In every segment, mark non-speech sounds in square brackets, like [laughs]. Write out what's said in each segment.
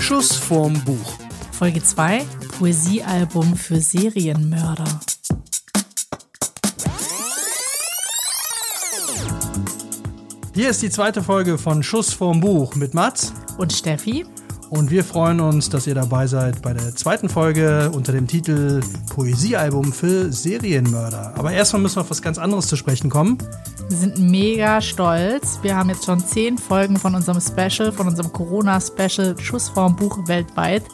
Schuss vorm Buch. Folge 2 Poesiealbum für Serienmörder. Hier ist die zweite Folge von Schuss vorm Buch mit Mats. Und Steffi? Und wir freuen uns, dass ihr dabei seid bei der zweiten Folge unter dem Titel Poesiealbum für Serienmörder. Aber erstmal müssen wir auf was ganz anderes zu sprechen kommen. Wir sind mega stolz. Wir haben jetzt schon zehn Folgen von unserem Special, von unserem Corona-Special Schuss vorm Buch weltweit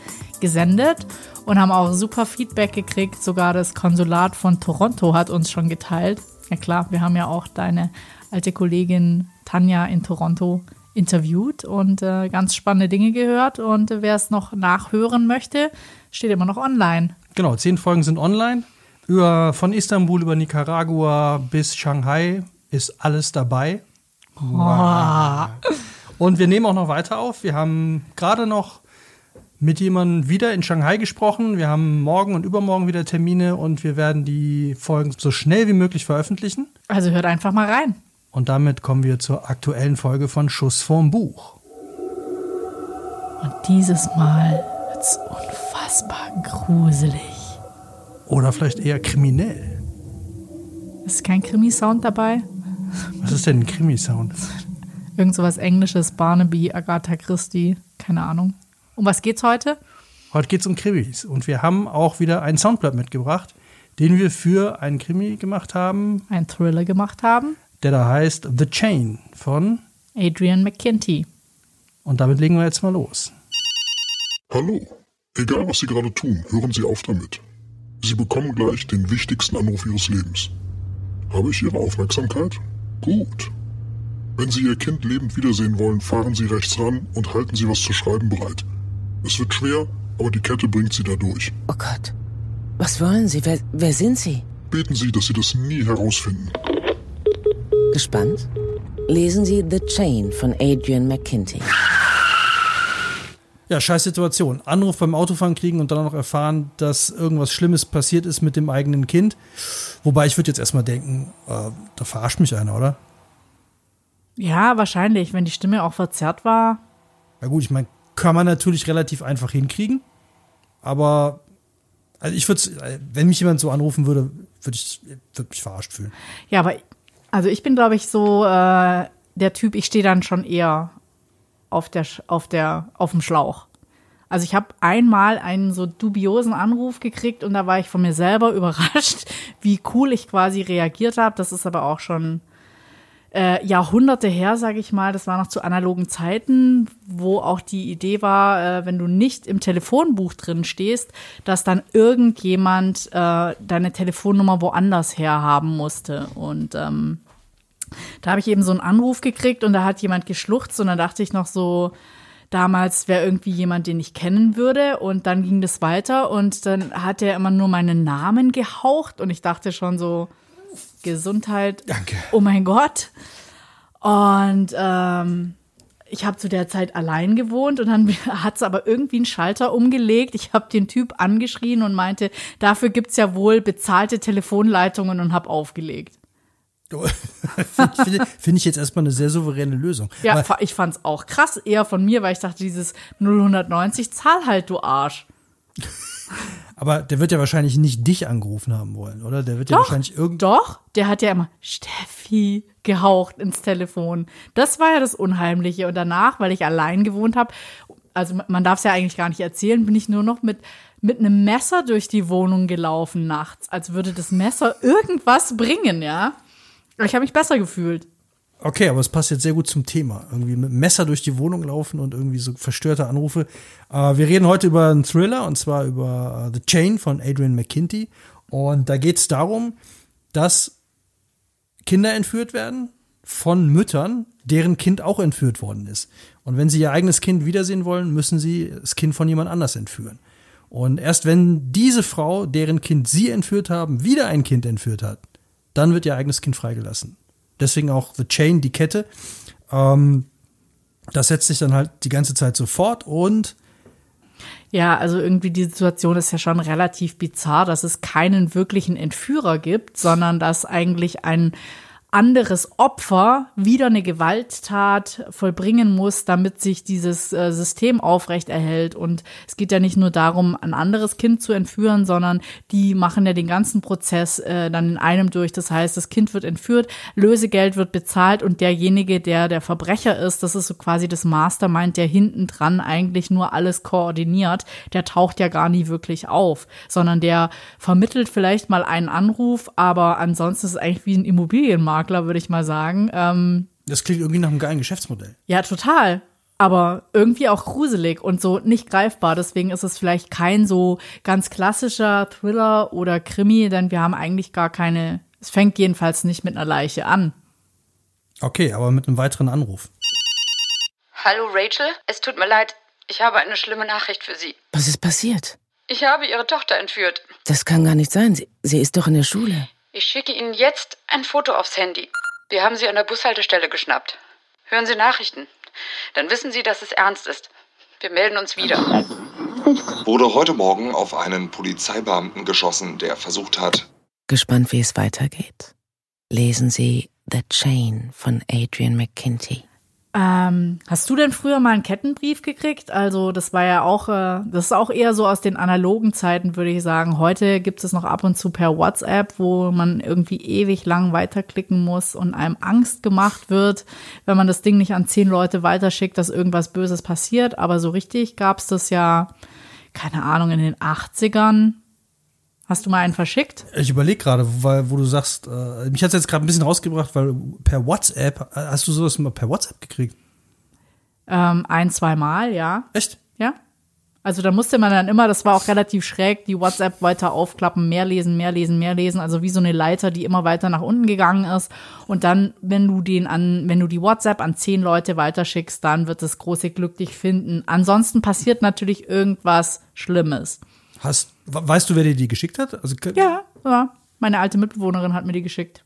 gesendet und haben auch super Feedback gekriegt. Sogar das Konsulat von Toronto hat uns schon geteilt. Ja klar, wir haben ja auch deine alte Kollegin Tanja in Toronto interviewt und äh, ganz spannende Dinge gehört. Und äh, wer es noch nachhören möchte, steht immer noch online. Genau, zehn Folgen sind online. Über, von Istanbul über Nicaragua bis Shanghai ist alles dabei. Wow. Und wir nehmen auch noch weiter auf. Wir haben gerade noch mit jemandem wieder in Shanghai gesprochen. Wir haben morgen und übermorgen wieder Termine und wir werden die Folgen so schnell wie möglich veröffentlichen. Also hört einfach mal rein. Und damit kommen wir zur aktuellen Folge von Schuss vorm Buch. Und dieses Mal wird's unfassbar gruselig. Oder vielleicht eher kriminell. Ist kein Krimi-Sound dabei? Was ist denn ein Krimi-Sound? Irgend sowas Englisches, Barnaby, Agatha Christie, keine Ahnung. Um was geht's heute? Heute geht's um Krimis. Und wir haben auch wieder ein Soundblatt mitgebracht, den wir für einen Krimi gemacht haben. Ein Thriller gemacht haben der da heißt The Chain von Adrian McKinty. Und damit legen wir jetzt mal los. Hallo. Egal was Sie gerade tun, hören Sie auf damit. Sie bekommen gleich den wichtigsten Anruf Ihres Lebens. Habe ich Ihre Aufmerksamkeit? Gut. Wenn Sie Ihr Kind lebend wiedersehen wollen, fahren Sie rechts ran und halten Sie was zu schreiben bereit. Es wird schwer, aber die Kette bringt Sie da durch. Oh Gott. Was wollen Sie? Wer, wer sind Sie? Beten Sie, dass Sie das nie herausfinden. Gespannt? Lesen Sie The Chain von Adrian McKinty. Ja, scheiß Situation. Anruf beim Autofahren kriegen und dann noch erfahren, dass irgendwas Schlimmes passiert ist mit dem eigenen Kind. Wobei ich würde jetzt erstmal denken, äh, da verarscht mich einer, oder? Ja, wahrscheinlich, wenn die Stimme auch verzerrt war. Na gut, ich meine, kann man natürlich relativ einfach hinkriegen. Aber also ich würde, äh, wenn mich jemand so anrufen würde, würde ich würd mich verarscht fühlen. Ja, aber also ich bin, glaube ich, so äh, der Typ, ich stehe dann schon eher auf der, auf der, auf dem Schlauch. Also ich habe einmal einen so dubiosen Anruf gekriegt und da war ich von mir selber [laughs] überrascht, wie cool ich quasi reagiert habe. Das ist aber auch schon äh, Jahrhunderte her, sage ich mal. Das war noch zu analogen Zeiten, wo auch die Idee war, äh, wenn du nicht im Telefonbuch drin stehst, dass dann irgendjemand äh, deine Telefonnummer woanders herhaben musste. Und ähm, da habe ich eben so einen Anruf gekriegt und da hat jemand geschluchzt und dann dachte ich noch so, damals wäre irgendwie jemand, den ich kennen würde. Und dann ging das weiter und dann hat er immer nur meinen Namen gehaucht und ich dachte schon so, Gesundheit. Danke. Oh mein Gott. Und ähm, ich habe zu der Zeit allein gewohnt und dann [laughs] hat es aber irgendwie einen Schalter umgelegt. Ich habe den Typ angeschrien und meinte, dafür gibt es ja wohl bezahlte Telefonleitungen und habe aufgelegt. [laughs] Finde find ich jetzt erstmal eine sehr souveräne Lösung. Ja, Aber ich fand es auch krass, eher von mir, weil ich dachte, dieses 090, zahl halt, du Arsch. [laughs] Aber der wird ja wahrscheinlich nicht dich angerufen haben wollen, oder? Der wird doch, ja wahrscheinlich irgend. Doch, der hat ja immer Steffi gehaucht ins Telefon. Das war ja das Unheimliche. Und danach, weil ich allein gewohnt habe, also man darf es ja eigentlich gar nicht erzählen, bin ich nur noch mit, mit einem Messer durch die Wohnung gelaufen nachts, als würde das Messer irgendwas bringen, ja. Ich habe mich besser gefühlt. Okay, aber es passt jetzt sehr gut zum Thema. Irgendwie mit Messer durch die Wohnung laufen und irgendwie so verstörte Anrufe. Äh, wir reden heute über einen Thriller und zwar über uh, The Chain von Adrian McKinty. Und da geht es darum, dass Kinder entführt werden von Müttern, deren Kind auch entführt worden ist. Und wenn sie ihr eigenes Kind wiedersehen wollen, müssen sie das Kind von jemand anders entführen. Und erst wenn diese Frau, deren Kind sie entführt haben, wieder ein Kind entführt hat, dann wird ihr eigenes Kind freigelassen. Deswegen auch The Chain, die Kette. Ähm, das setzt sich dann halt die ganze Zeit so fort und ja, also irgendwie die Situation ist ja schon relativ bizarr, dass es keinen wirklichen Entführer gibt, sondern dass eigentlich ein, anderes Opfer wieder eine Gewalttat vollbringen muss, damit sich dieses äh, System aufrecht erhält. Und es geht ja nicht nur darum, ein anderes Kind zu entführen, sondern die machen ja den ganzen Prozess äh, dann in einem durch. Das heißt, das Kind wird entführt, Lösegeld wird bezahlt und derjenige, der der Verbrecher ist, das ist so quasi das Mastermind, der hinten dran eigentlich nur alles koordiniert, der taucht ja gar nie wirklich auf, sondern der vermittelt vielleicht mal einen Anruf, aber ansonsten ist es eigentlich wie ein Immobilienmarkt Makler, würde ich mal sagen. Ähm, das klingt irgendwie nach einem geilen Geschäftsmodell. Ja, total. Aber irgendwie auch gruselig und so nicht greifbar. Deswegen ist es vielleicht kein so ganz klassischer Thriller oder Krimi, denn wir haben eigentlich gar keine. Es fängt jedenfalls nicht mit einer Leiche an. Okay, aber mit einem weiteren Anruf. Hallo Rachel, es tut mir leid, ich habe eine schlimme Nachricht für Sie. Was ist passiert? Ich habe Ihre Tochter entführt. Das kann gar nicht sein. Sie, sie ist doch in der Schule. Ich schicke Ihnen jetzt ein Foto aufs Handy. Wir haben sie an der Bushaltestelle geschnappt. Hören Sie Nachrichten. Dann wissen Sie, dass es ernst ist. Wir melden uns wieder. Wurde heute Morgen auf einen Polizeibeamten geschossen, der versucht hat. Gespannt, wie es weitergeht. Lesen Sie The Chain von Adrian McKinty. Ähm, hast du denn früher mal einen Kettenbrief gekriegt? Also das war ja auch, äh, das ist auch eher so aus den analogen Zeiten, würde ich sagen. Heute gibt es noch ab und zu per WhatsApp, wo man irgendwie ewig lang weiterklicken muss und einem Angst gemacht wird, wenn man das Ding nicht an zehn Leute weiterschickt, dass irgendwas Böses passiert. Aber so richtig gab es das ja, keine Ahnung, in den 80ern. Hast du mal einen verschickt? Ich überlege gerade, weil wo du sagst, äh, mich hat es jetzt gerade ein bisschen rausgebracht, weil per WhatsApp, äh, hast du sowas mal per WhatsApp gekriegt? Ähm, ein, zwei Mal, ja. Echt? Ja. Also da musste man dann immer, das war auch relativ schräg, die WhatsApp weiter aufklappen, mehr lesen, mehr lesen, mehr lesen, also wie so eine Leiter, die immer weiter nach unten gegangen ist. Und dann, wenn du den an, wenn du die WhatsApp an zehn Leute weiterschickst, dann wird das große Glück dich finden. Ansonsten passiert natürlich irgendwas Schlimmes. Hast, weißt du, wer dir die geschickt hat? Also, ja, ja, meine alte Mitbewohnerin hat mir die geschickt.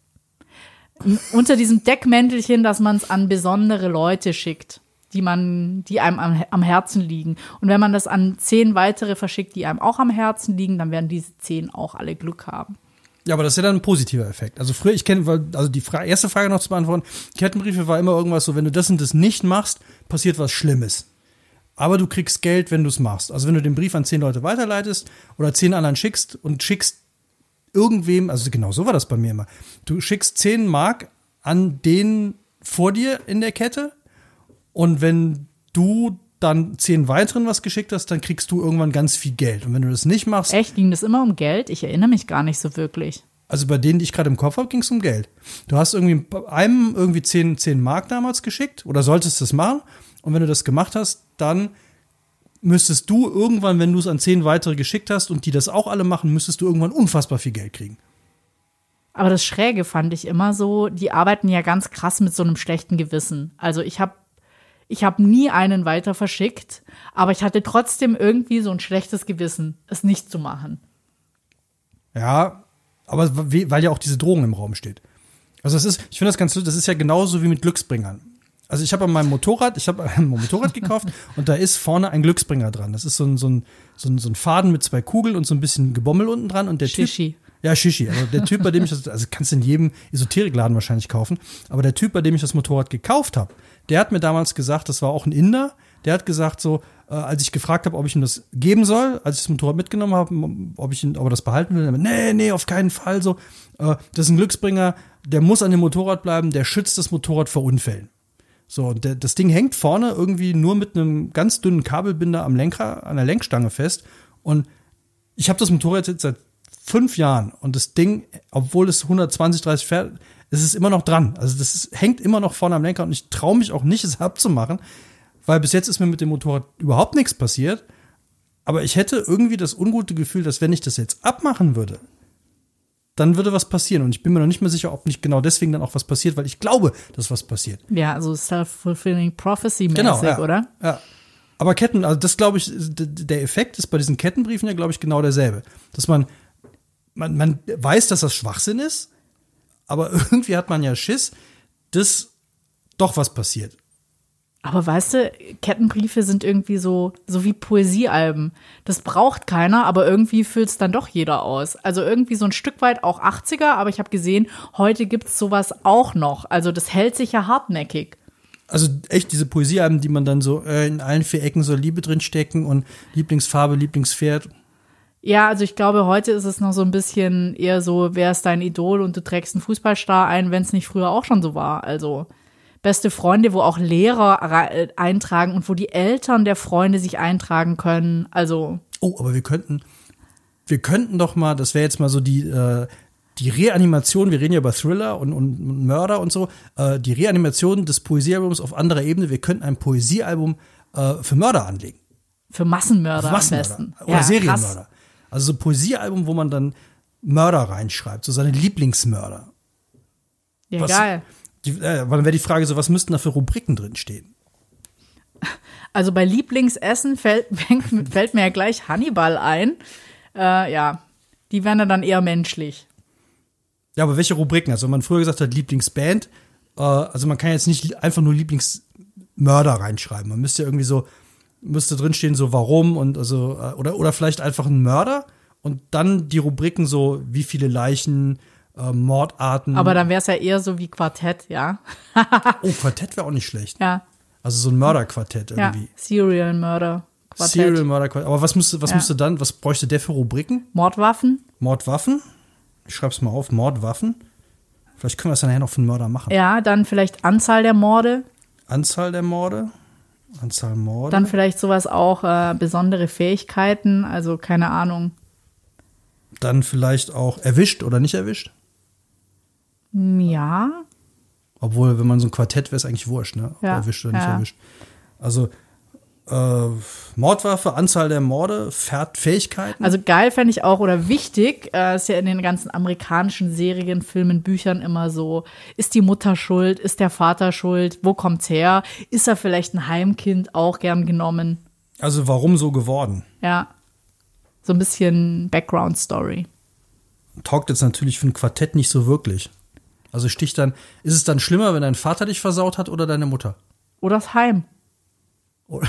Unter diesem Deckmäntelchen, dass man es an besondere Leute schickt, die man, die einem am, am, Herzen liegen. Und wenn man das an zehn weitere verschickt, die einem auch am Herzen liegen, dann werden diese zehn auch alle Glück haben. Ja, aber das ist ja dann ein positiver Effekt. Also früher, ich kenne, also die Fra erste Frage noch zu beantworten, Kettenbriefe war immer irgendwas so, wenn du das und das nicht machst, passiert was Schlimmes aber du kriegst Geld, wenn du es machst. Also wenn du den Brief an zehn Leute weiterleitest oder zehn anderen schickst und schickst irgendwem, also genau so war das bei mir immer. Du schickst zehn Mark an den vor dir in der Kette und wenn du dann zehn weiteren was geschickt hast, dann kriegst du irgendwann ganz viel Geld. Und wenn du das nicht machst. Echt? Ging das immer um Geld? Ich erinnere mich gar nicht so wirklich. Also bei denen, die ich gerade im Kopf habe, ging es um Geld. Du hast irgendwie einem irgendwie zehn, zehn Mark damals geschickt oder solltest das machen. Und wenn du das gemacht hast, dann müsstest du irgendwann, wenn du es an zehn weitere geschickt hast und die das auch alle machen, müsstest du irgendwann unfassbar viel Geld kriegen. Aber das Schräge fand ich immer so, die arbeiten ja ganz krass mit so einem schlechten Gewissen. Also ich habe ich hab nie einen weiter verschickt, aber ich hatte trotzdem irgendwie so ein schlechtes Gewissen, es nicht zu machen. Ja, aber weil ja auch diese Drohung im Raum steht. Also das ist, ich finde das ganz, das ist ja genauso wie mit Glücksbringern. Also ich habe an meinem Motorrad, ich habe [laughs] ein Motorrad gekauft und da ist vorne ein Glücksbringer dran. Das ist so ein, so ein, so ein, so ein Faden mit zwei Kugeln und so ein bisschen Gebommel unten dran und der Shishi. Typ. Ja, Shishi. Also der Typ, bei dem ich das, also kannst du in jedem Esoterikladen wahrscheinlich kaufen, aber der Typ, bei dem ich das Motorrad gekauft habe, der hat mir damals gesagt, das war auch ein Inder, der hat gesagt so, äh, als ich gefragt habe, ob ich ihm das geben soll, als ich das Motorrad mitgenommen habe, ob ich ihn, ob er das behalten will, nee, nee, auf keinen Fall so. Äh, das ist ein Glücksbringer, der muss an dem Motorrad bleiben, der schützt das Motorrad vor Unfällen. So, der, das Ding hängt vorne irgendwie nur mit einem ganz dünnen Kabelbinder am Lenker, an der Lenkstange fest. Und ich habe das Motorrad jetzt seit fünf Jahren und das Ding, obwohl es 120, 30 fährt, ist es immer noch dran. Also das ist, hängt immer noch vorne am Lenker und ich traue mich auch nicht, es abzumachen, weil bis jetzt ist mir mit dem Motorrad überhaupt nichts passiert. Aber ich hätte irgendwie das ungute Gefühl, dass wenn ich das jetzt abmachen würde, dann würde was passieren. Und ich bin mir noch nicht mehr sicher, ob nicht genau deswegen dann auch was passiert, weil ich glaube, dass was passiert. Ja, also self-fulfilling prophecy-mäßig, genau, ja, oder? Ja. Aber Ketten, also das glaube ich, der Effekt ist bei diesen Kettenbriefen ja, glaube ich, genau derselbe. Dass man, man, man weiß, dass das Schwachsinn ist, aber [laughs] irgendwie hat man ja Schiss, dass doch was passiert. Aber weißt du, Kettenbriefe sind irgendwie so, so wie Poesiealben. Das braucht keiner, aber irgendwie füllt es dann doch jeder aus. Also irgendwie so ein Stück weit auch 80er, aber ich habe gesehen, heute gibt's sowas auch noch. Also das hält sich ja hartnäckig. Also echt diese Poesiealben, die man dann so äh, in allen vier Ecken so Liebe drin stecken und Lieblingsfarbe, Lieblingspferd. Ja, also ich glaube, heute ist es noch so ein bisschen eher so, wer ist dein Idol und du trägst einen Fußballstar ein, wenn es nicht früher auch schon so war. Also beste Freunde, wo auch Lehrer rei- eintragen und wo die Eltern der Freunde sich eintragen können. Also Oh, aber wir könnten, wir könnten doch mal, das wäre jetzt mal so die, äh, die Reanimation, wir reden ja über Thriller und, und, Mörder und so, äh, die Reanimation des Poesiealbums auf anderer Ebene, wir könnten ein Poesiealbum äh, für Mörder anlegen. für Massenmörder Massenmörder am besten. oder Ja, Serienmörder. krass. Also so ein Poesiealbum, wo man dann Mörder reinschreibt, so seine Lieblingsmörder. Ja, Was- geil. Die, äh, dann wäre die Frage so, was müssten da für Rubriken drin stehen? Also bei Lieblingsessen fällt, [laughs] fällt mir ja gleich Hannibal ein. Äh, ja, die wären dann eher menschlich. Ja, aber welche Rubriken? Also wenn man früher gesagt hat, Lieblingsband, äh, also man kann jetzt nicht einfach nur Lieblingsmörder reinschreiben. Man müsste ja irgendwie so, müsste drinstehen, so warum und also, äh, oder, oder vielleicht einfach ein Mörder und dann die Rubriken so, wie viele Leichen, äh, Mordarten. Aber dann wäre es ja eher so wie Quartett, ja. oh, Quartett wäre auch nicht schlecht. Ja, Also so ein Mörderquartett ja. irgendwie. Serial Murder. Quartett. Serial Murder Quartett. Aber was müsste, was Ja. müsste dann, was bräuchte der für Rubriken? Mordwaffen. Mordwaffen? Ich schreib's mal auf, Mordwaffen. Vielleicht können wir es dann nachher noch für einen Mörder machen. Ja, dann vielleicht Anzahl der Morde. Anzahl der Morde. Anzahl Morde. Dann vielleicht sowas auch, äh, besondere Fähigkeiten. Also keine Ahnung. Dann vielleicht auch erwischt oder nicht erwischt. Ja, Obwohl, wenn man so ein Quartett wäre, ist eigentlich wurscht, ne? Ob Ja, erwischt oder nicht ja. erwischt. Also äh, Mordwaffe, Anzahl der Morde, Fähigkeiten. Also geil fände ich auch oder wichtig, äh, ist ja in den ganzen amerikanischen Serien, Filmen, Büchern immer so, ist die Mutter schuld, ist der Vater schuld, wo kommt's her? Ist er vielleicht ein Heimkind auch gern genommen? Also warum so geworden? Ja. So ein bisschen Background Story. Taugt jetzt natürlich für ein Quartett nicht so wirklich. Also sticht dann, ist es dann schlimmer, wenn dein Vater dich versaut hat oder deine Mutter? Oder das Heim. [laughs]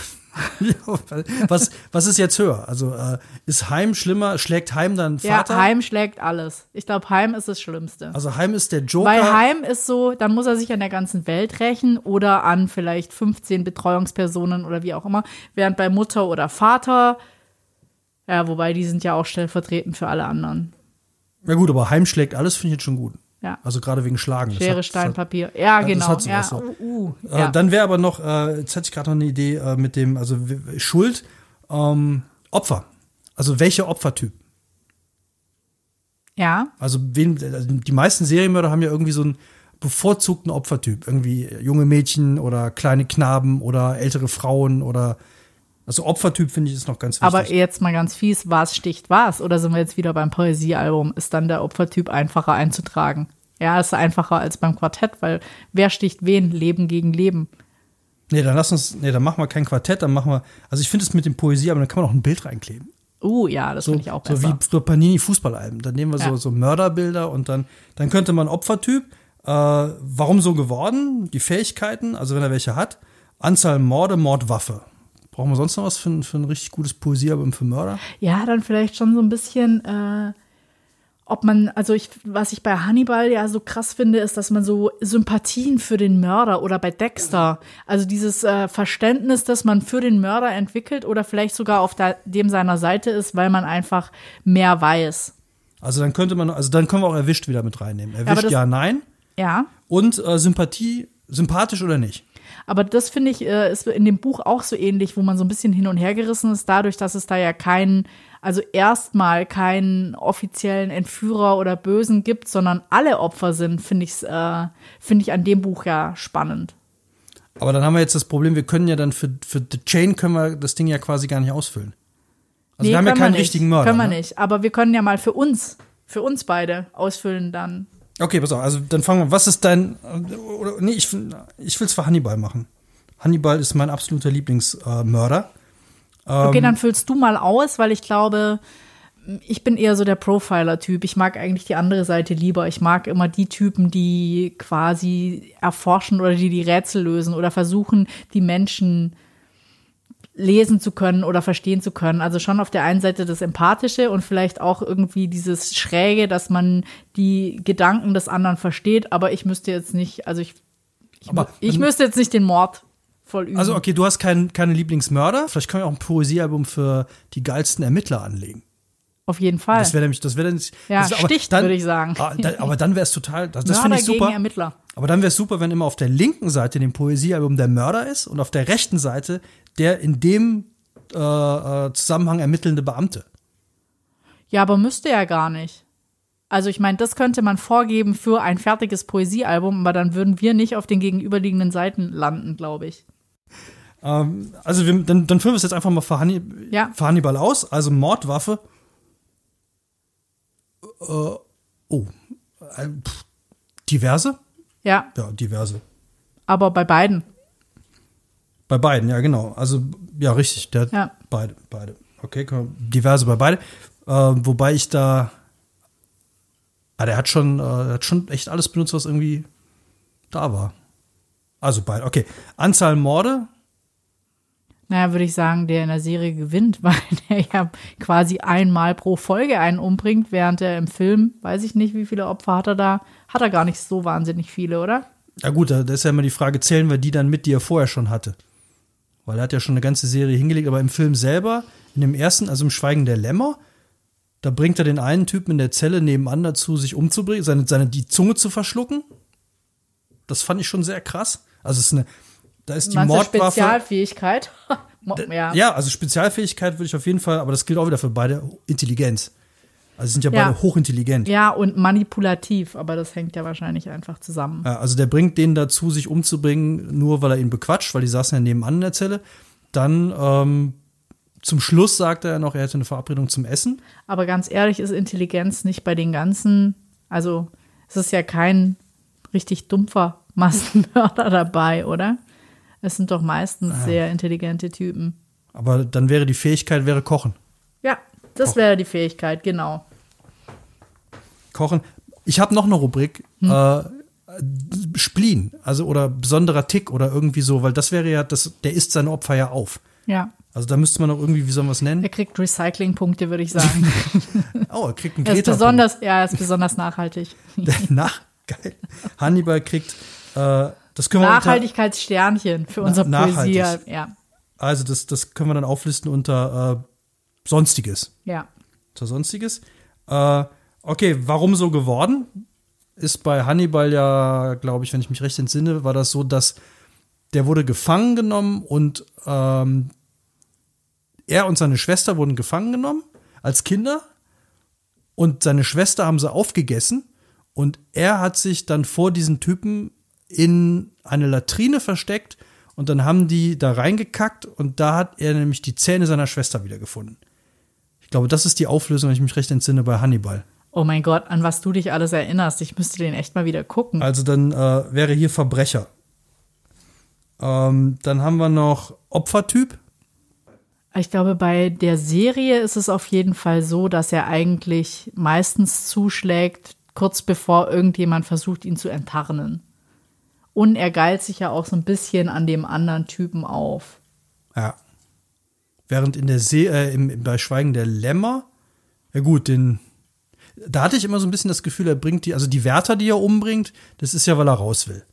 Was, was ist jetzt höher? Also äh, ist Heim schlimmer? Schlägt Heim dann Vater? Ja, Heim schlägt alles. Ich glaube, Heim ist das Schlimmste. Also Heim ist der Joker. Weil Heim ist so, dann muss er sich an der ganzen Welt rächen oder an vielleicht 15 Betreuungspersonen oder wie auch immer. Während bei Mutter oder Vater, ja, wobei die sind ja auch stellvertretend für alle anderen. Ja gut, aber Heim schlägt alles, finde ich jetzt schon gut. Ja. Also gerade wegen Schlagen. Schere, hat- Stein, hat- Papier. Ja, genau. hat sowas, ja. uh, uh, Äh, ja. Dann wäre aber noch, äh, jetzt hatte ich gerade noch eine Idee äh, mit dem, also Schuld, ähm, Opfer. Also welcher Opfertyp? ja, Also wen, also die meisten Serienmörder haben ja irgendwie so einen bevorzugten Opfertyp. Irgendwie junge Mädchen oder kleine Knaben oder ältere Frauen oder also Opfertyp finde ich ist noch ganz wichtig. aber jetzt mal ganz fies, was sticht was? Oder sind wir jetzt wieder beim Poesiealbum? Ist dann der Opfertyp einfacher einzutragen? Ja, ist einfacher als beim Quartett, weil wer sticht wen? Leben gegen Leben. nee, dann lass uns, nee, dann machen wir kein Quartett, dann machen wir, also ich finde es mit dem Poesie, aber dann kann man auch ein Bild reinkleben. Uh, ja, das So, finde ich auch so besser. wie so Panini Fußballalben. Dann nehmen wir so, Ja. so Mörderbilder und dann, dann könnte man Opfertyp, äh, warum so geworden, die Fähigkeiten, also wenn er welche hat, Anzahl Morde, Mordwaffe. Brauchen wir sonst noch was für, ein- für ein richtig gutes Poesiealbum für Mörder? Ja, dann vielleicht schon so ein bisschen, äh, ob man, also ich, was ich bei Hannibal ja so krass finde, ist, dass man so Sympathien für den Mörder oder bei Dexter, also dieses äh, Verständnis, das man für den Mörder entwickelt oder vielleicht sogar auf der, dem seiner Seite ist, weil man einfach mehr weiß. Also dann könnte man, also dann können wir auch erwischt wieder mit reinnehmen. Erwischt das- ja, nein. Ja, Und äh, Sympathie, sympathisch oder nicht? Aber das finde ich, äh, ist in dem Buch auch so ähnlich, wo man so ein bisschen hin und her gerissen ist, dadurch, dass es da ja keinen, also erstmal keinen offiziellen Entführer oder Bösen gibt, sondern alle Opfer sind, finde ich, äh, finde ich an dem Buch ja spannend. Aber dann haben wir jetzt das Problem, wir können ja dann für, für The Chain können wir das Ding ja quasi gar nicht ausfüllen. Also wir haben ja keinen richtigen Mörder. Können wir ne? nicht. Aber wir können ja mal für uns, für uns beide ausfüllen dann. Okay, pass auf, also dann fangen wir. Was ist dein. äh, Oder, nee, ich, ich will es für Hannibal machen. Hannibal ist mein absoluter Lieblingsmörder. Äh, Mörder. Okay, Ähm. dann füllst du mal aus, weil ich glaube, ich bin eher so der Profiler-Typ. Ich mag eigentlich die andere Seite lieber. Ich mag immer die Typen, die quasi erforschen oder die die Rätsel lösen oder versuchen, die Menschen lesen zu können oder verstehen zu können. Also schon auf der einen Seite das Empathische und vielleicht auch irgendwie dieses Schräge, dass man die Gedanken des anderen versteht, aber ich müsste jetzt nicht, also ich, ich, Aber ich müsste jetzt nicht den Mord vollüben. Also, okay, du hast kein, keine Lieblingsmörder. Vielleicht können wir auch ein Poesiealbum für die geilsten Ermittler anlegen. auf jeden Fall. Das wäre nämlich, das wäre. Ja, das, sticht, dann- würde ich sagen. Ah, da, aber dann wäre es total, das, das finde ich super. Ermittler. Aber dann wäre es super, wenn immer auf der linken Seite dem Poesiealbum der Mörder ist und auf der rechten Seite der in dem äh, äh, Zusammenhang ermittelnde Beamte. Ja, aber müsste ja gar nicht. Also ich meine, das könnte man vorgeben für ein fertiges Poesiealbum, aber dann würden wir nicht auf den gegenüberliegenden Seiten landen, glaube ich. Ähm, also wir, dann, dann führen wir es jetzt einfach mal für, Hanni, Ja. für Hannibal aus. Also Mordwaffe. Äh, oh. Äh, diverse? Ja, Ja, diverse. aber bei beiden. Bei beiden, ja, genau. Also, ja, richtig. Der Ja. beide, beide. Okay, komm, diverse bei beide. Äh, wobei ich da. Ah, der hat schon, äh, hat schon echt alles benutzt, was irgendwie da war. Also beide. Okay. Anzahl Morde. Naja, würde ich sagen, der in der Serie gewinnt, [laughs] weil der ja quasi einmal pro Folge einen umbringt, während er im Film, weiß ich nicht, wie viele Opfer hat er da, hat er gar nicht so wahnsinnig viele, oder? Ja gut, da ist ja immer die Frage, zählen wir die dann mit, die er vorher schon hatte? Weil er hat ja schon eine ganze Serie hingelegt, aber im Film selber, in dem ersten, also im Schweigen der Lämmer, da bringt er den einen Typen in der Zelle nebenan dazu, sich umzubringen, seine, seine die Zunge zu verschlucken. Das fand ich schon sehr krass. Also es ist eine, da ist die du Mordwaffe. Spezialfähigkeit. [laughs] Ja. Ja, also Spezialfähigkeit würde ich auf jeden Fall, aber das gilt auch wieder für beide Intelligenz. Also sie sind ja, Ja. beide hochintelligent. ja, und manipulativ, aber das hängt ja wahrscheinlich einfach zusammen. Ja, also der bringt den dazu, sich umzubringen, nur weil er ihn bequatscht, weil die saßen ja nebenan in der Zelle. Dann ähm, zum Schluss sagt er ja noch, er hätte eine Verabredung zum Essen. Aber ganz ehrlich ist Intelligenz nicht bei den ganzen, also es ist ja kein richtig dumpfer [laughs] Massenmörder dabei, oder? Es sind doch meistens sehr intelligente Typen. Aber dann wäre die Fähigkeit, wäre Kochen. Ja, das wäre die Fähigkeit, genau. Kochen. Ich habe noch eine Rubrik, äh, Spleen, also oder besonderer Tick oder irgendwie so, weil das wäre ja, das, der isst seine Opfer ja auf. Ja. Also da müsste man noch irgendwie, wie soll man es nennen? Er kriegt Recyclingpunkte, würde ich sagen. [laughs] Oh, er kriegt einen Er ist besonders, ja, er ist besonders nachhaltig. [laughs] Nach, geil. Hannibal kriegt, äh, das können wir unter, Nachhaltigkeitssternchen für unser nachhaltig. Poesie. Ja, also das, das können wir dann auflisten unter äh, Sonstiges. ja. Unter Sonstiges. Äh, okay, warum so geworden? Ist bei Hannibal ja, glaube ich, wenn ich mich recht entsinne, war das so, dass der wurde gefangen genommen und ähm, er und seine Schwester wurden gefangen genommen als Kinder und seine Schwester haben sie aufgegessen und er hat sich dann vor diesen Typen in eine Latrine versteckt und dann haben die da reingekackt und da hat er nämlich die Zähne seiner Schwester wiedergefunden. Ich glaube, das ist die Auflösung, wenn ich mich recht entsinne, bei Hannibal. Oh mein Gott, an was du dich alles erinnerst. Ich müsste den echt mal wieder gucken. Also dann äh, wäre hier Verbrecher. Ähm, dann haben wir noch Opfertyp. Ich glaube, bei der Serie ist es auf jeden Fall so, dass er eigentlich meistens zuschlägt, kurz bevor irgendjemand versucht, ihn zu enttarnen. Und er geilt sich ja auch so ein bisschen an dem anderen Typen auf. Ja. Während in der See, äh, im, bei Schweigen der Lämmer, ja gut, den, da hatte ich immer so ein bisschen das Gefühl, er bringt die, also die Wärter, die er umbringt, das ist ja, weil er raus will.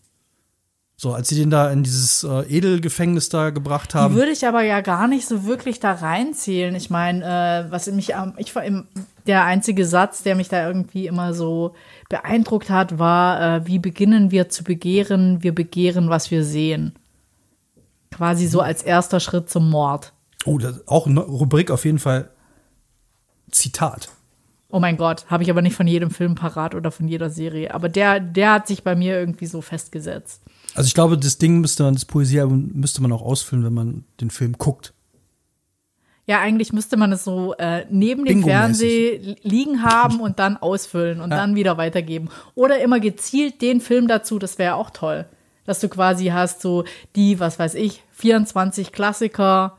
So, als sie den da in dieses äh, Edelgefängnis da gebracht Die haben. würde ich aber ja gar nicht so wirklich da reinzählen. Ich meine, äh, was mich am, ich war im, der einzige Satz, der mich da irgendwie immer so beeindruckt hat, war, äh, wie beginnen wir zu begehren? Wir begehren, was wir sehen. Quasi so als erster Schritt zum Mord. Oh, das, auch eine Rubrik auf jeden Fall Zitat. Oh mein Gott, habe ich aber nicht von jedem Film parat oder von jeder Serie. Aber der, der hat sich bei mir irgendwie so festgesetzt. Also ich glaube, das Ding müsste man, das Poesiealbum müsste man auch ausfüllen, wenn man den Film guckt. Ja, eigentlich müsste man es so äh, neben dem. Fernseher liegen haben und dann ausfüllen und dann wieder weitergeben. Oder immer gezielt den Film dazu, das wäre auch toll. Dass du quasi hast so die, was weiß ich, 24 Klassiker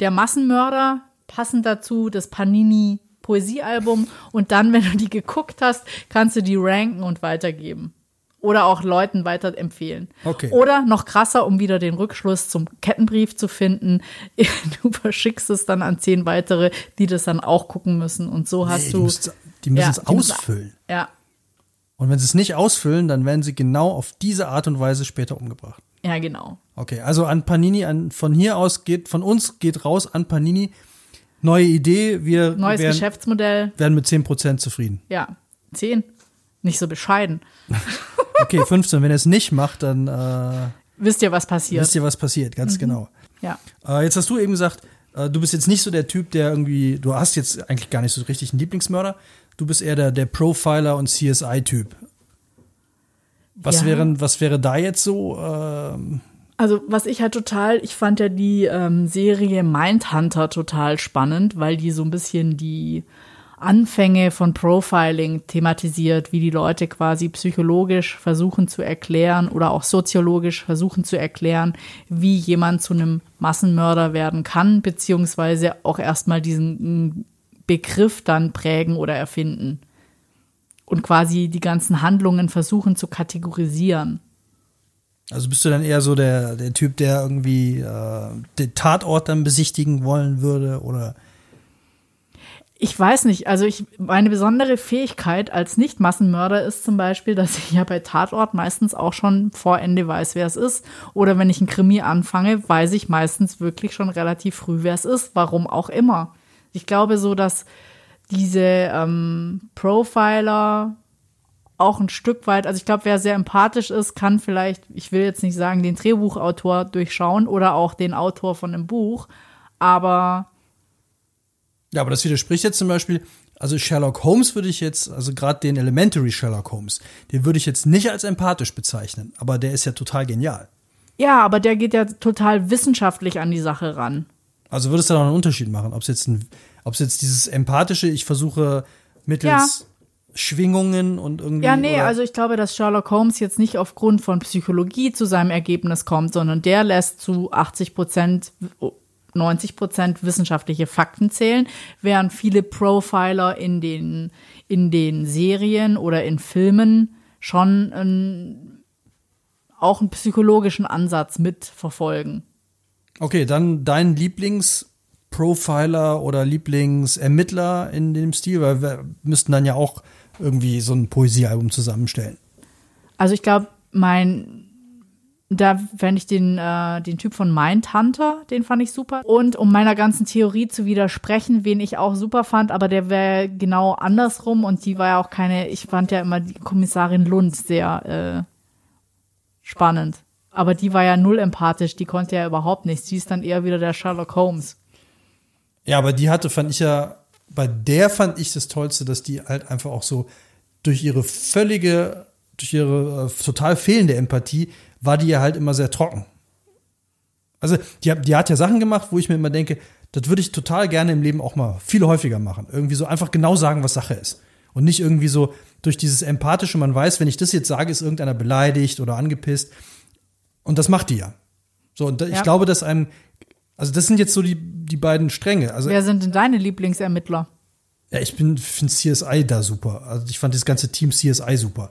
der Massenmörder, passend dazu das Panini Poesiealbum und dann, wenn du die geguckt hast, kannst du die ranken und weitergeben. Oder auch Leuten weiterempfehlen. Okay. Oder noch krasser, um wieder den Rückschluss zum Kettenbrief zu finden, [laughs] du verschickst es dann an zehn weitere, die das dann auch gucken müssen. Und so hast Nee, du. die müssen, Ja, es müssen- ausfüllen. Ja, Und wenn sie es nicht ausfüllen, dann werden sie genau auf diese Art und Weise später umgebracht. ja, genau. Okay, also an Panini, an, von hier aus geht, von uns geht raus an Panini. Neue Idee, wir Neues werden, Geschäftsmodell. werden mit 10% zufrieden. Ja, zehn. Nicht so bescheiden. [laughs] Okay, 15. Wenn er es nicht macht, dann äh, Wisst ihr, was passiert? wisst ihr, was passiert, ganz genau. Ja. Äh, jetzt hast du eben gesagt, äh, du bist jetzt nicht so der Typ, der irgendwie, du hast jetzt eigentlich gar nicht so richtig einen Lieblingsmörder. Du bist eher der, der Profiler und CSI-Typ. Was, Ja. wären, was wäre da jetzt so? Ähm, Also, was ich halt total, ich fand ja die ähm, Serie Mindhunter total spannend, weil die so ein bisschen die Anfänge von Profiling thematisiert, wie die Leute quasi psychologisch versuchen zu erklären oder auch soziologisch versuchen zu erklären, wie jemand zu einem Massenmörder werden kann, beziehungsweise auch erstmal diesen mm, Begriff dann prägen oder erfinden. Und quasi die ganzen Handlungen versuchen zu kategorisieren. Also bist du dann eher so der, der Typ, der irgendwie äh, den Tatort dann besichtigen wollen würde? Oder Ich weiß nicht, also ich, meine besondere Fähigkeit als Nicht-Massenmörder ist zum Beispiel, dass ich ja bei Tatort meistens auch schon vor Ende weiß, wer es ist. Oder wenn ich ein Krimi anfange, weiß ich meistens wirklich schon relativ früh, wer es ist. Warum auch immer. Ich glaube so, dass diese ähm, Profiler auch ein Stück weit, also ich glaube, wer sehr empathisch ist, kann vielleicht, ich will jetzt nicht sagen, den Drehbuchautor durchschauen oder auch den Autor von einem Buch, aber Ja, aber das widerspricht jetzt zum Beispiel, also Sherlock Holmes würde ich jetzt, also gerade den Elementary Sherlock Holmes, den würde ich jetzt nicht als empathisch bezeichnen, aber der ist ja total genial. Ja, aber der geht ja total wissenschaftlich an die Sache ran. Also würde es da noch einen Unterschied machen, ob es jetzt ein, ob es jetzt dieses empathische, ich versuche mittels Schwingungen und irgendwie. Ja, nee, also ich glaube, dass Sherlock Holmes jetzt nicht aufgrund von Psychologie zu seinem Ergebnis kommt, sondern der lässt zu 80 Prozent, 90 Prozent wissenschaftliche Fakten zählen, während viele Profiler in den, in den Serien oder in Filmen schon ähm, auch einen psychologischen Ansatz mitverfolgen. Okay, dann dein Lieblingsprofiler oder Lieblingsermittler in dem Stil, weil wir müssten dann ja auch irgendwie so ein Poesiealbum zusammenstellen. Also ich glaube, mein, da fände ich den, äh, den Typ von Mindhunter, den fand ich super. Und um meiner ganzen Theorie zu widersprechen, wen ich auch super fand, aber der wäre genau andersrum und die war ja auch keine, ich fand ja immer die Kommissarin Lund sehr äh, spannend. Aber die war ja null empathisch, die konnte ja überhaupt nichts. Die ist dann eher wieder der Sherlock Holmes. Ja, aber die hatte, fand ich ja, bei der fand ich das Tollste, dass die halt einfach auch so durch ihre völlige, durch ihre äh, total fehlende Empathie, war die ja halt immer sehr trocken. Also, die, hat- die hat ja Sachen gemacht, wo ich mir immer denke, das würde ich total gerne im Leben auch mal viel häufiger machen. Irgendwie so einfach genau sagen, was Sache ist. Und nicht irgendwie so durch dieses Empathische, man weiß, wenn ich das jetzt sage, ist irgendeiner beleidigt oder angepisst. Und das macht die ja. So, und da, ich Ja. glaube, dass einem, also das sind jetzt so die, die beiden Stränge. Also Wer sind denn deine Lieblingsermittler? ja, ich bin finde CSI da super. Also ich fand das ganze Team CSI super.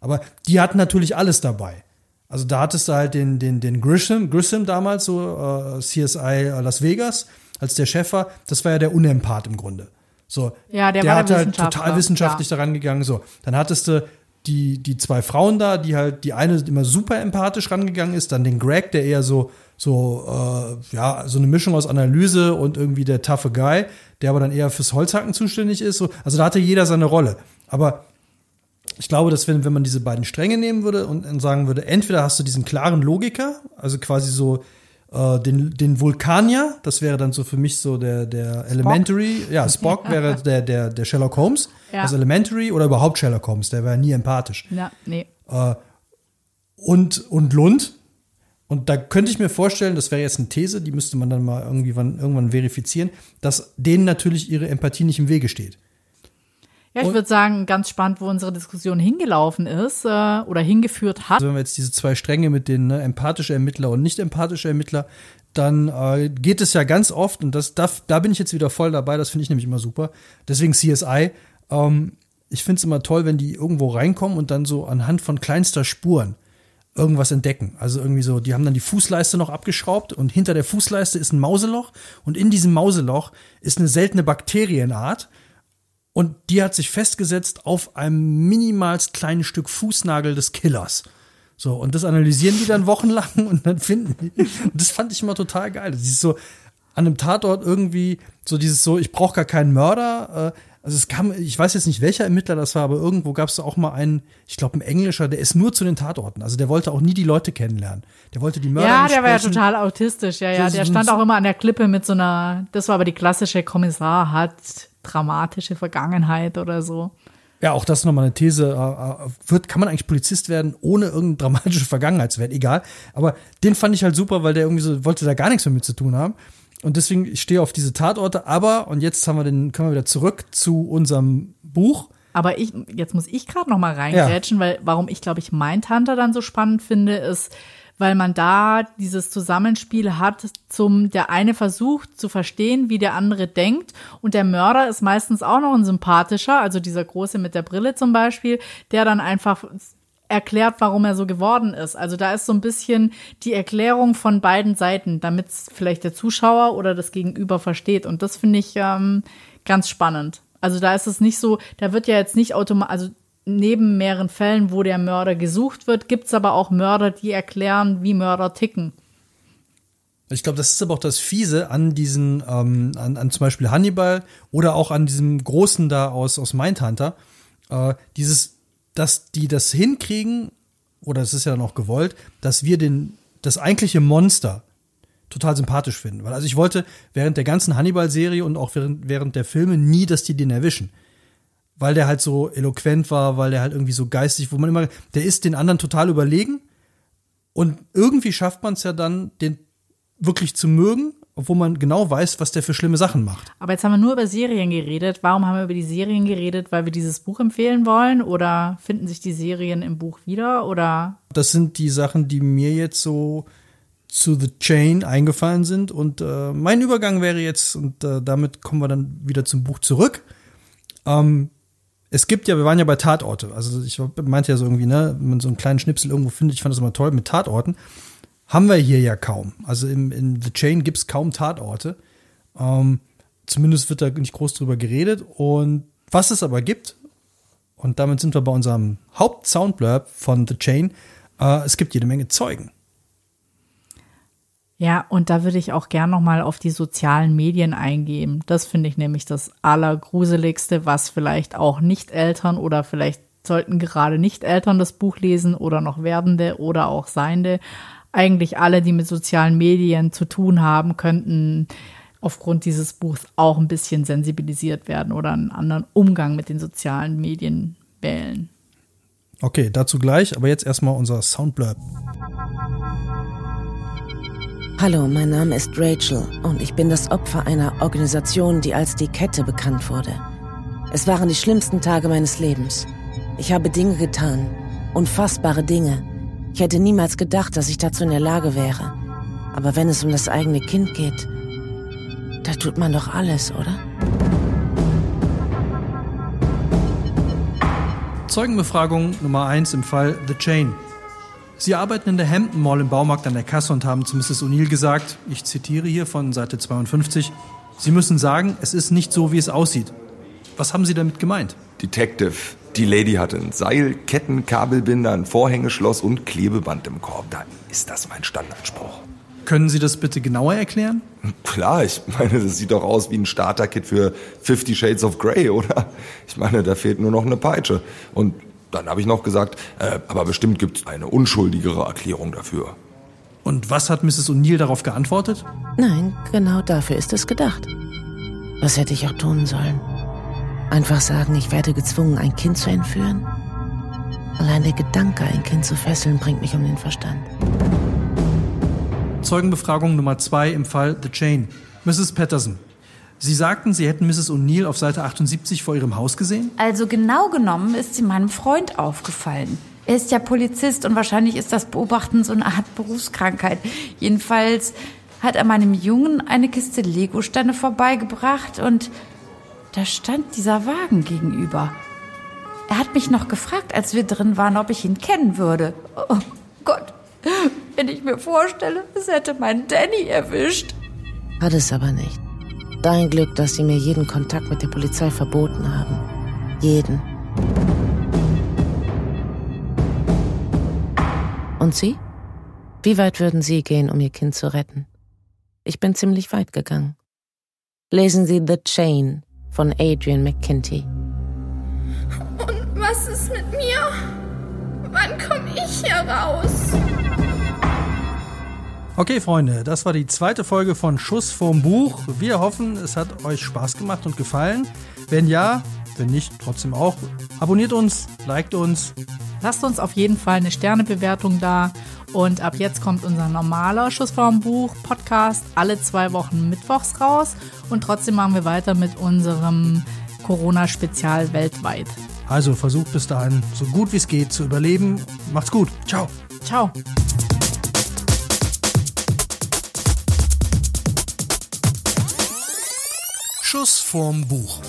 Aber die hatten natürlich alles dabei. Also da hattest du halt den, den, den Grissom, Grissom damals, so äh, CSI Las Vegas, als der Chef war. Das war ja der Unempath im Grunde. So, Ja, der der war hat der halt total wissenschaftlich daran gegangen. So, dann hattest du die, die zwei Frauen da, die halt, die eine immer super empathisch rangegangen ist, dann den Greg, der eher so, so, äh, ja, so eine Mischung aus Analyse und irgendwie der toughe Guy, der aber dann eher fürs Holzhacken zuständig ist. So. Also da hatte jeder seine Rolle. Aber ich glaube, dass wenn, wenn man diese beiden Stränge nehmen würde und, und sagen würde, entweder hast du diesen klaren Logiker, also quasi so äh, den, den Vulkanier, das wäre dann so für mich so der, der Elementary, ja, [laughs] Spock wäre der, der, der Sherlock Holmes, Ja. also Elementary oder überhaupt Sherlock Holmes, der wäre nie empathisch. Ja, nee. Und, und Lund, und da könnte ich mir vorstellen, das wäre jetzt eine These, die müsste man dann mal irgendwie wann, irgendwann verifizieren, dass denen natürlich ihre Empathie nicht im Wege steht. Ja, ich würde sagen, ganz spannend, wo unsere Diskussion hingelaufen ist äh, oder hingeführt hat. Also wenn wir jetzt diese zwei Stränge mit den ne, empathische Ermittler und nicht empathische Ermittler, dann äh, geht es ja ganz oft, und das, da, da bin ich jetzt wieder voll dabei, das finde ich nämlich immer super. Deswegen CSI. Ähm, ich finde es immer toll, wenn die irgendwo reinkommen und dann so anhand von kleinster Spuren irgendwas entdecken. Also irgendwie so, die haben dann die Fußleiste noch abgeschraubt und hinter der Fußleiste ist ein Mauseloch und in diesem Mauseloch ist eine seltene Bakterienart und die hat sich festgesetzt auf einem minimalst kleinen Stück Fußnagel des Killers. So, und das analysieren die dann [laughs] wochenlang und dann finden die. Und das fand ich immer total geil. Das ist so an einem Tatort irgendwie so dieses so, ich brauche gar keinen Mörder. Äh, also es kam, ich weiß jetzt nicht, welcher Ermittler das war, aber irgendwo gab es auch mal einen, ich glaube, ein Englischer, der ist nur zu den Tatorten. Also der wollte auch nie die Leute kennenlernen. Der wollte die Mörder Ja, der war ja total autistisch. Ja, ja, der stand auch immer an der Klippe mit so einer, das war aber die klassische Kommissar hat dramatische Vergangenheit oder so. Ja, auch das ist nochmal eine These. äh, äh, Wird, kann man eigentlich Polizist werden, ohne irgendeine dramatische Vergangenheit zu werden? Egal. Aber den fand ich halt super, weil der irgendwie so, wollte da gar nichts mehr mit zu tun haben. Und deswegen, ich stehe auf diese Tatorte. Aber, und jetzt haben wir den, können wir wieder zurück zu unserem Buch. Aber ich, jetzt muss ich gerade noch mal reingrätschen, weil warum ich glaube ich Mindhunter dann so spannend finde, ist, weil man da dieses Zusammenspiel hat zum, der eine versucht zu verstehen, wie der andere denkt und der Mörder ist meistens auch noch ein sympathischer, also dieser Große mit der Brille zum Beispiel, der dann einfach erklärt, warum er so geworden ist. Also da ist so ein bisschen die Erklärung von beiden Seiten, damit vielleicht der Zuschauer oder das Gegenüber versteht. Und das finde ich ähm, ganz spannend. Also da ist es nicht so, da wird ja jetzt nicht automatisch, also neben mehreren Fällen, wo der Mörder gesucht wird, gibt es aber auch Mörder, die erklären, wie Mörder ticken. Ich glaube, das ist aber auch das Fiese an diesen, ähm, an, an zum Beispiel Hannibal oder auch an diesem Großen da aus, aus Mindhunter. Äh, dieses, dass die das hinkriegen, oder es ist ja noch gewollt, dass wir den, das eigentliche Monster total sympathisch finden. Weil also ich wollte während der ganzen Hannibal-Serie und auch während, während der Filme nie, dass die den erwischen. Weil der halt so eloquent war, weil der halt irgendwie so geistig, wo man immer, der ist den anderen total überlegen und irgendwie schafft man es ja dann, den wirklich zu mögen, obwohl man genau weiß, was der für schlimme Sachen macht. Aber jetzt haben wir nur über Serien geredet. Warum haben wir über die Serien geredet? Weil wir dieses Buch empfehlen wollen? Oder finden sich die Serien im Buch wieder? Oder Das sind die Sachen, die mir jetzt so zu The Chain eingefallen sind. Und äh, mein Übergang wäre jetzt, und äh, damit kommen wir dann wieder zum Buch zurück. Ähm, es gibt ja, wir waren ja bei Tatorte. Also ich meinte ja so irgendwie, ne, wenn man so einen kleinen Schnipsel irgendwo findet, ich fand das immer toll mit Tatorten. Haben wir hier ja kaum. Also im, in The Chain gibt es kaum Tatorte. Ähm, zumindest wird da nicht groß drüber geredet. Und was es aber gibt, und damit sind wir bei unserem Haupt-Soundblurb von The Chain, äh, es gibt jede Menge Zeugen. Ja, und da würde ich auch gern noch mal auf die sozialen Medien eingehen. Das finde ich nämlich das Allergruseligste, was vielleicht auch Nicht-Eltern oder vielleicht sollten gerade Nicht-Eltern das Buch lesen oder noch werdende oder auch seiende. Eigentlich alle, die mit sozialen Medien zu tun haben, könnten aufgrund dieses Buchs auch ein bisschen sensibilisiert werden oder einen anderen Umgang mit den sozialen Medien wählen. Okay, dazu gleich, aber jetzt erstmal unser Soundblurb. Hallo, mein Name ist Rachel und ich bin das Opfer einer Organisation, die als die Kette bekannt wurde. Es waren die schlimmsten Tage meines Lebens. Ich habe Dinge getan, unfassbare Dinge. Ich hätte niemals gedacht, dass ich dazu in der Lage wäre. Aber wenn es um das eigene Kind geht, da tut man doch alles, oder? Zeugenbefragung Nummer 1 im Fall The Chain. Sie arbeiten in der Hampton Mall im Baumarkt an der Kasse und haben zu Mrs. O'Neill gesagt, ich zitiere hier von Seite 52, Sie müssen sagen, es ist nicht so, wie es aussieht. Was haben Sie damit gemeint? Detective, die Lady hatte ein Seil, Ketten, Kabelbinder, ein Vorhängeschloss und Klebeband im Korb. Da ist das mein Standardspruch. Können Sie das bitte genauer erklären? Klar, ich meine, das sieht doch aus wie ein Starter-Kit für Fifty Shades of Grey, oder? Ich meine, da fehlt nur noch eine Peitsche. Und dann habe ich noch gesagt, äh, aber bestimmt gibt es eine unschuldigere Erklärung dafür. Und was hat Mrs. O'Neill darauf geantwortet? Nein, genau dafür ist es gedacht. Was hätte ich auch tun sollen? Einfach sagen, ich werde gezwungen, ein Kind zu entführen? Allein der Gedanke, ein Kind zu fesseln, bringt mich um den Verstand. Zeugenbefragung Nummer 2 im Fall The Chain. Mrs. Patterson. Sie sagten, Sie hätten Mrs. O'Neill auf Seite 78 vor Ihrem Haus gesehen? Also genau genommen ist sie meinem Freund aufgefallen. Er ist ja Polizist und wahrscheinlich ist das Beobachten so eine Art Berufskrankheit. Jedenfalls hat er meinem Jungen eine Kiste Legosteine vorbeigebracht und da stand dieser Wagen gegenüber. Er hat mich noch gefragt, als wir drin waren, ob ich ihn kennen würde. Oh Gott, wenn ich mir vorstelle, es hätte meinen Danny erwischt. Hat es aber nicht. Dein Glück, dass sie mir jeden Kontakt mit der Polizei verboten haben. Jeden. Und Sie? Wie weit würden Sie gehen, um Ihr Kind zu retten? Ich bin ziemlich weit gegangen. Lesen Sie The Chain von Adrian McKinty. Und was ist mit mir? Wann komme ich hier raus? Okay, Freunde, das war die zweite Folge von Schuss vorm Buch. Wir hoffen, es hat euch Spaß gemacht und gefallen. Wenn ja, wenn nicht, trotzdem auch. Abonniert uns, liked uns. Lasst uns auf jeden Fall eine Sternebewertung da. Und ab jetzt kommt unser normaler Schuss vorm Buch Podcast alle zwei Wochen mittwochs raus. Und trotzdem machen wir weiter mit unserem Corona-Spezial weltweit. Also versucht bis dahin so gut wie es geht zu überleben. Macht's gut. Ciao. Ciao. Schuss vorm Buch.